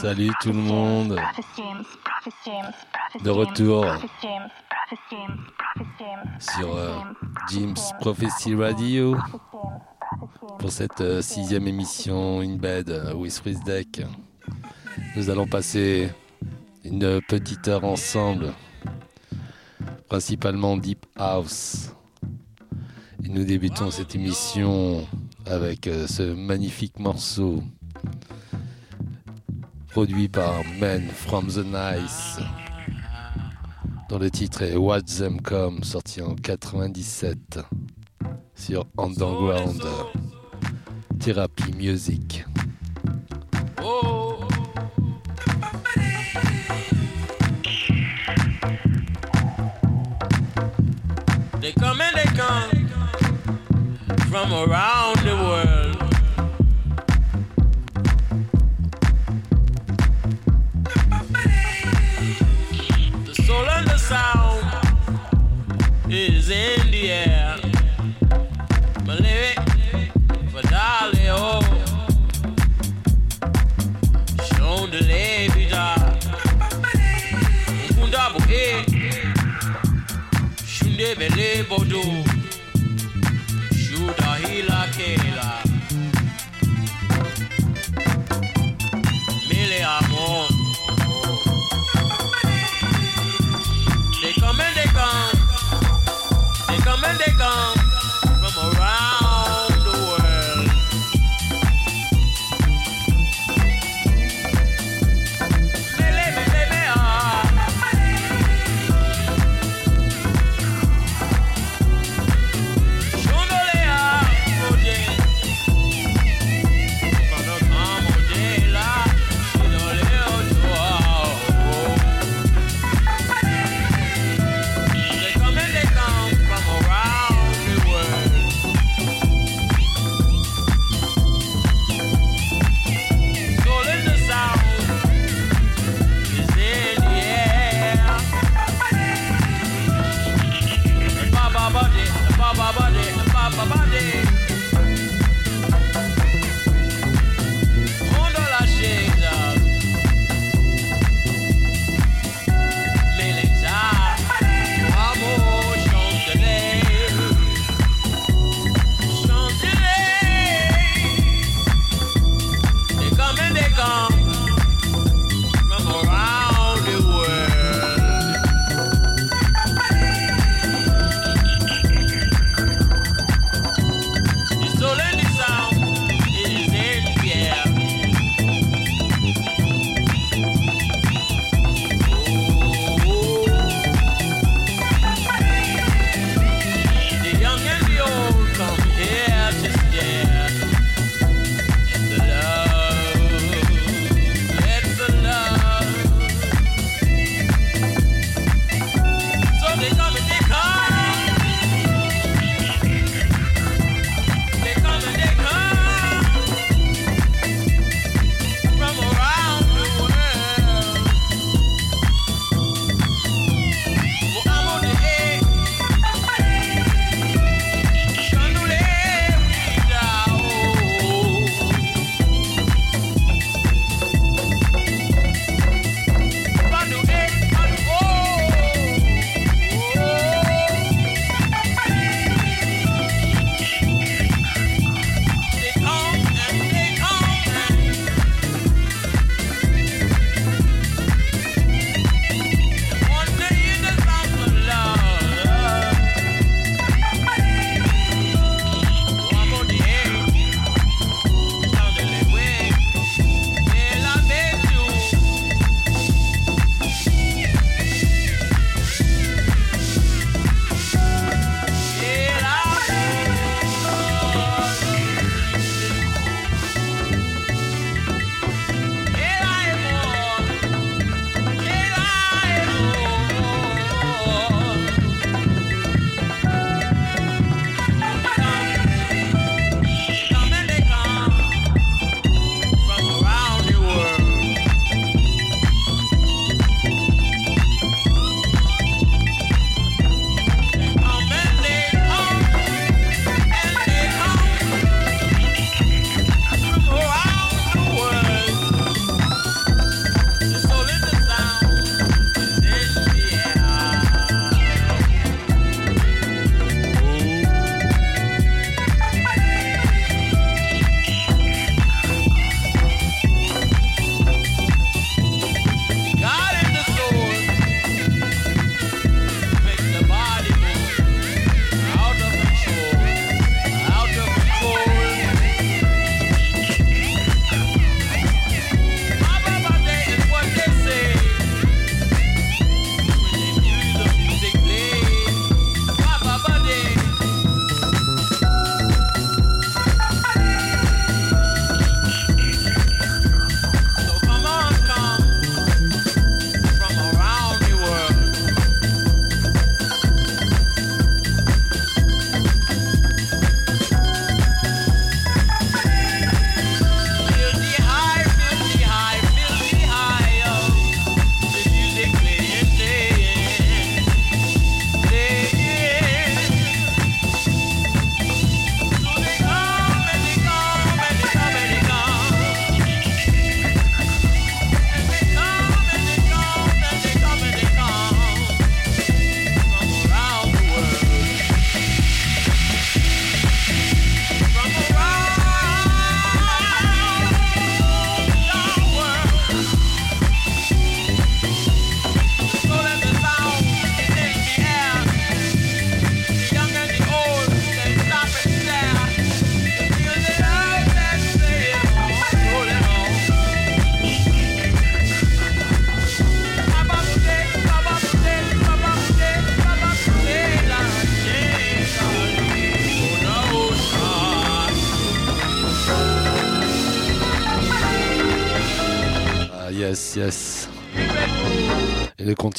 Salut tout le monde. De retour sur euh, James, Prophecy Radio pour cette euh, sixième émission In Bed euh, with Chris Deck. Nous allons passer une petite heure ensemble, principalement Deep House. Et nous débutons cette émission avec euh, ce magnifique morceau produit par Men from the Nice dont le titre est Watch Them Come sorti en 97 sur Underground Therapy Music. Oh. from around the world. The soul and the sound is in the air. My lyric for Dolly O. Shown the lady da. Kunda bo e. Shunde bele bodo kila kila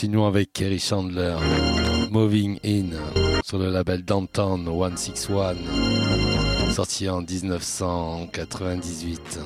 continuons avec Kerry Chandler, Moving In, sur le label Downtown 161, sorti en 1998.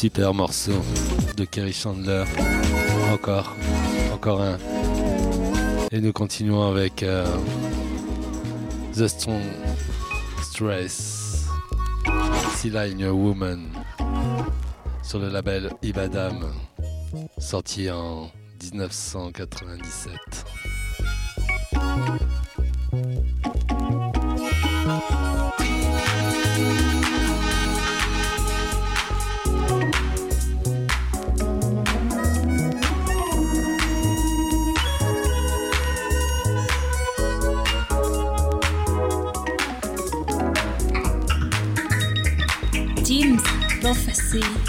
Super morceau de Kerry Chandler. Encore, encore un. Et nous continuons avec euh, The Strong Stress, Sea Line Woman, sur le label Ibadam, sorti en 1997. see.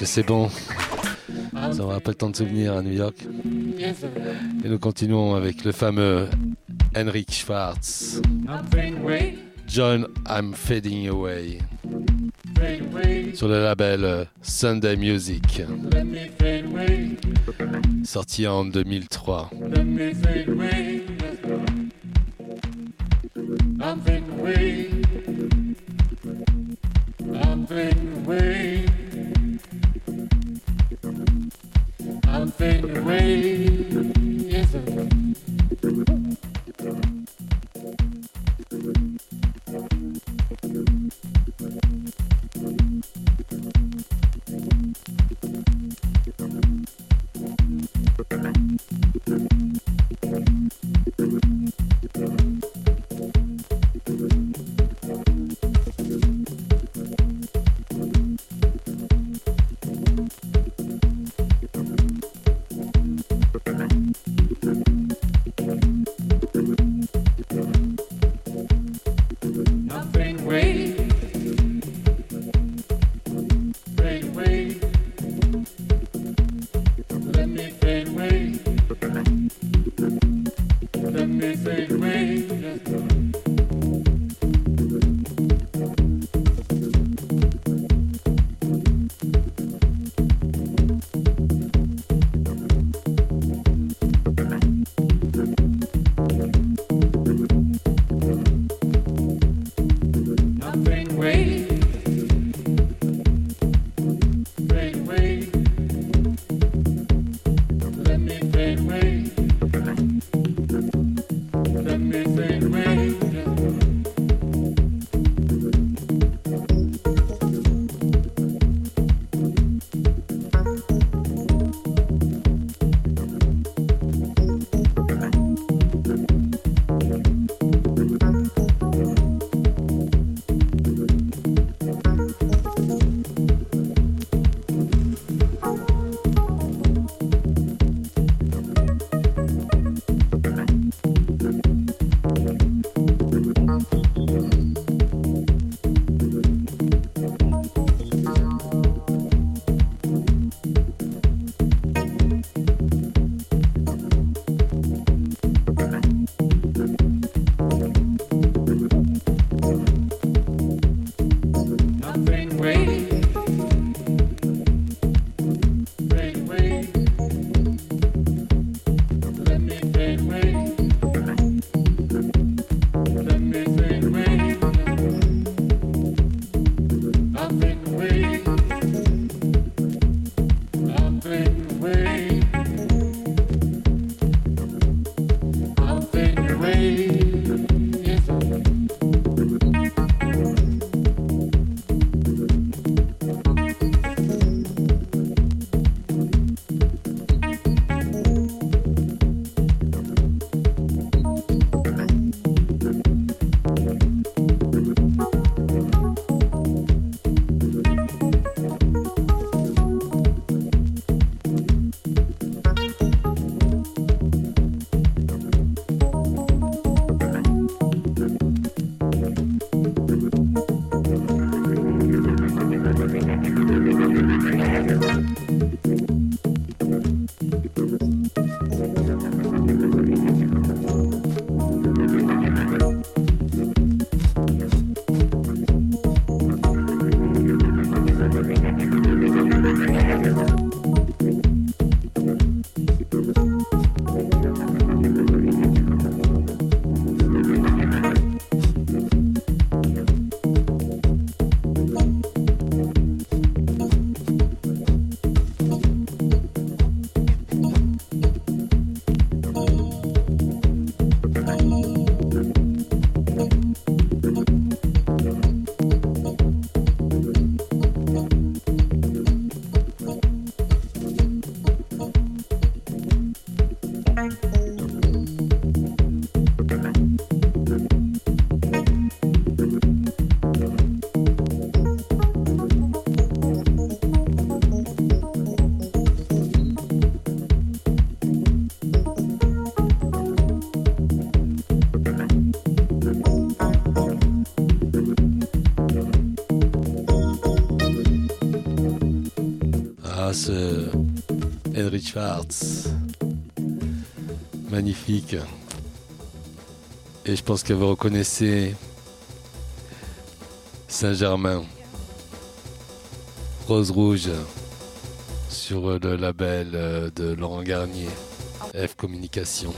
Que c'est bon. Ça n'aura pas le temps de souvenir à New York. Et nous continuons avec le fameux Henrik Schwartz. John, I'm Fading Away. Sur le label Sunday Music. Sorti en 2003. I'm fading away. I'm fading away. fade away, is it? Magnifique. Et je pense que vous reconnaissez Saint-Germain. Rose Rouge sur le label de Laurent Garnier, F Communication.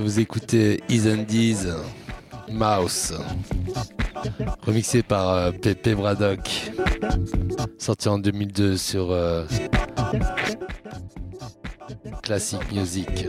Vous écoutez Is Mouse, remixé par euh, Pepe Braddock, sorti en 2002 sur euh, Classic Music.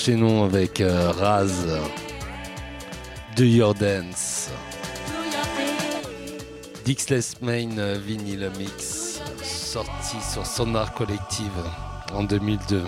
enchaînons avec euh, Raz. Do Your Dance. Dixless Main euh, Vinyl Mix, sorti sur Sonar Collective en 2002.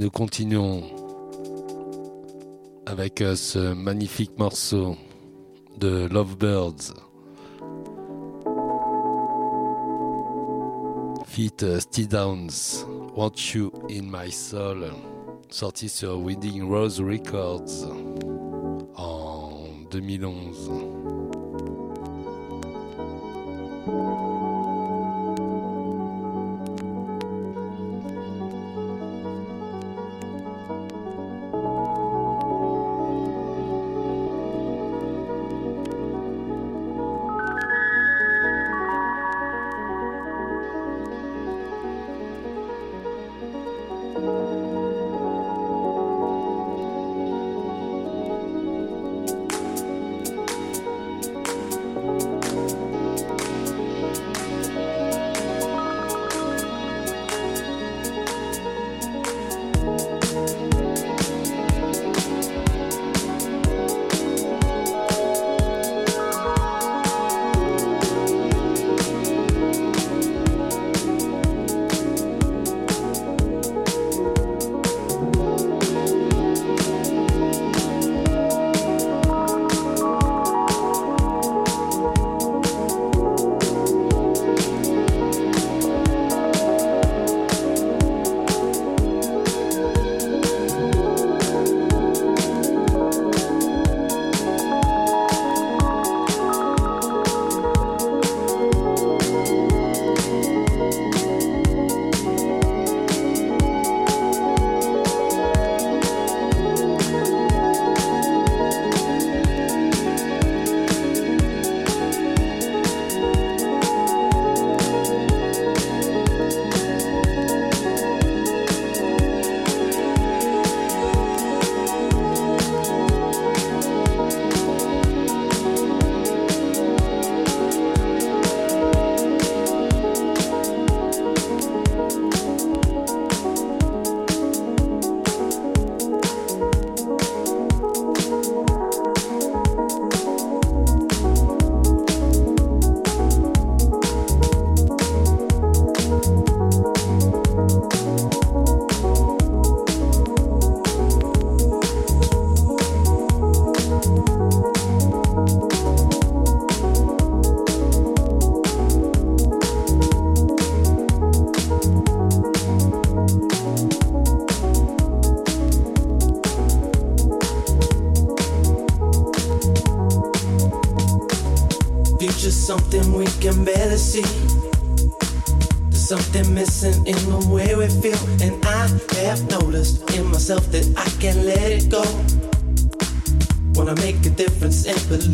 Continuons avec euh, ce magnifique morceau de Lovebirds. Feat euh, Steve Downs, Want You in My Soul, sorti sur Wedding Rose Records en 2011.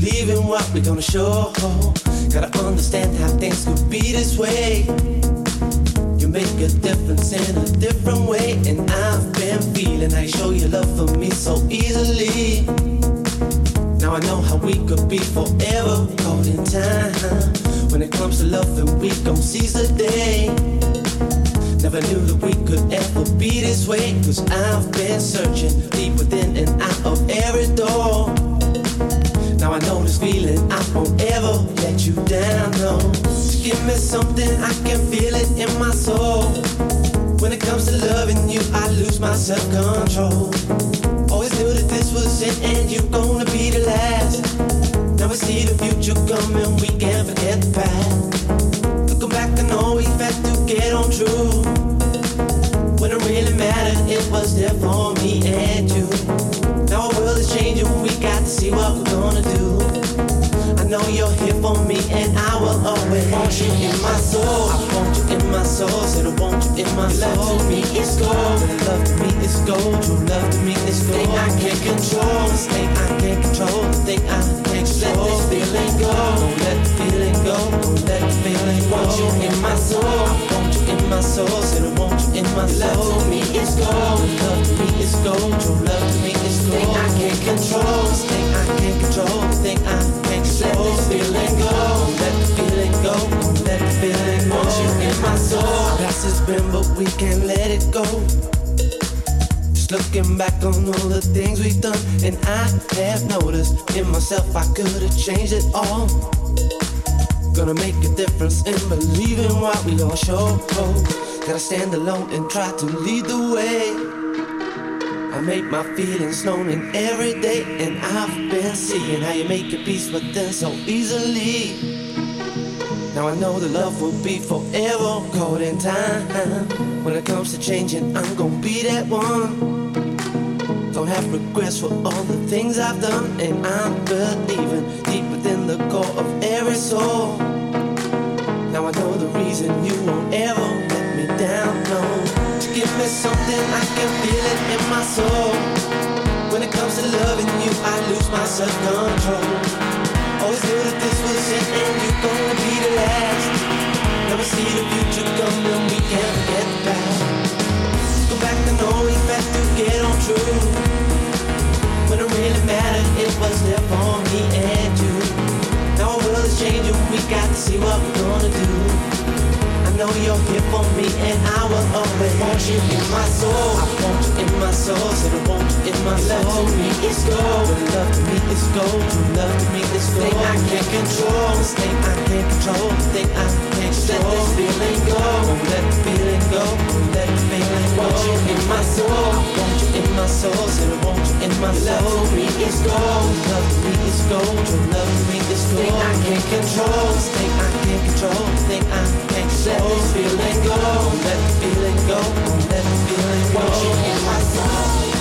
Believe what we're gonna show. Gotta understand how things could be this way. You make a difference in a different way, and I've been feeling I show your love for me so easily. Now I know how we could be forever caught in time. When it comes to love, and we gon' seize the day. Never knew that we could ever be this way. Cause I've been searching deep within and out of every door. I know this feeling, I won't ever let you down, no. Give me something, I can feel it in my soul. When it comes to loving you, I lose my self control. Always knew that this was it and you're gonna be the last. Now we see the future coming, we can't forget the past. Looking back, I know we've had to get on true. When it really mattered, it was there for me see what we're gonna do. I know you're here for me, and I will always want you in my soul. I want you in my soul, said I want you in my soul. Love to me is gold, love to me is gold. True love to me is gold. Thing I can't control, this thing I can't control, the thing I can't control. Let this feeling go, don't let the feeling go, don't let the feeling go. Want you in my soul, I want you in my soul, said I want in my soul. Love to me is gold, love to me is gold. True love to me is gold. Thing I can't control, thing I can't control, the thing I can't control. Let this feeling go, let the feeling go, let the feeling go. Want you in my soul. Past has been, but we can't let it go. Just looking back on all the things we've done, and I have noticed in myself I could have changed it all. Gonna make a difference in believing what we all show. Gotta stand alone and try to lead the way. I make my feelings known in every day, and I've been seeing how you make a peace with them so easily. Now I know the love will be forever caught in time. When it comes to changing, I'm gonna be that one. Don't have regrets for all the things I've done, and I'm believing deep within the core of every soul. Now I know the reason you won't ever down, no. To give me something, I can feel it in my soul. When it comes to loving you, I lose my self-control. Always knew that this was it you in my soul. I want you in my soul, my soul. Love to me is gold, love to me is gold. Love to me is gold. Thing I can't control, this thing I can't control, this thing I can't control. Let this feeling go, won't let the feeling go, won't let the feeling go. Want you in my soul, want you in my soul, said I want you in my soul. Love to me is gold, love to me is gold. True love to me is gold. Thing I can't control, this thing I can't control, this thing I can't control. Let this feeling go, won't let the feeling go, won't let the feeling go. Want you in my soul.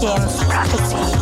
yes, prophecy.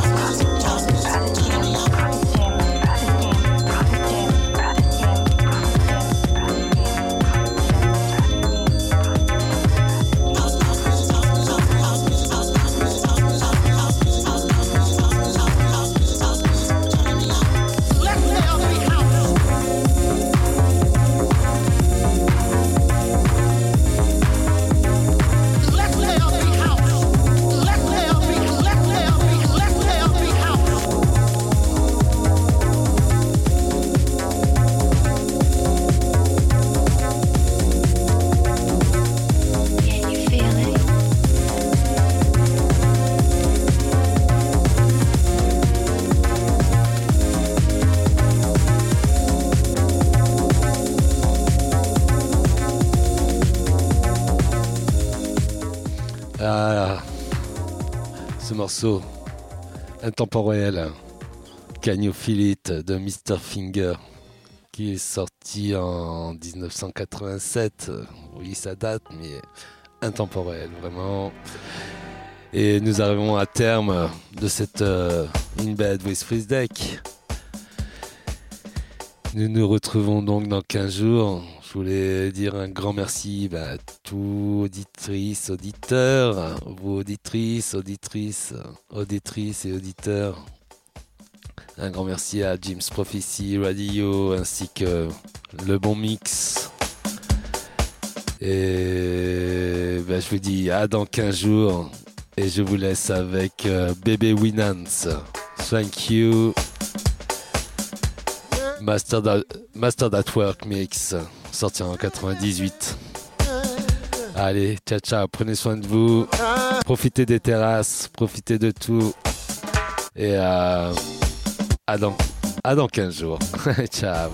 Intemporel, Can de Mr. Finger, qui est sorti en 1987. Oui, ça date, mais intemporel, vraiment. Et nous arrivons à terme de cette euh, In Bed with Freeze Deck. Nous nous retrouvons donc dans 15 jours. Je voulais dire un grand merci bah, à tous auditrices, auditeurs, vous auditrices, auditrices, auditrices et auditeurs. Un grand merci à Jim's Prophecy Radio ainsi que le bon mix. Et bah, je vous dis à dans 15 jours. Et je vous laisse avec euh, Bébé Winans. Thank you. Master, Work Mix, sorti en 98. Allez, ciao ciao, prenez soin de vous. Profitez des terrasses, profitez de tout. Et euh, à, dans, à dans 15 jours. ciao.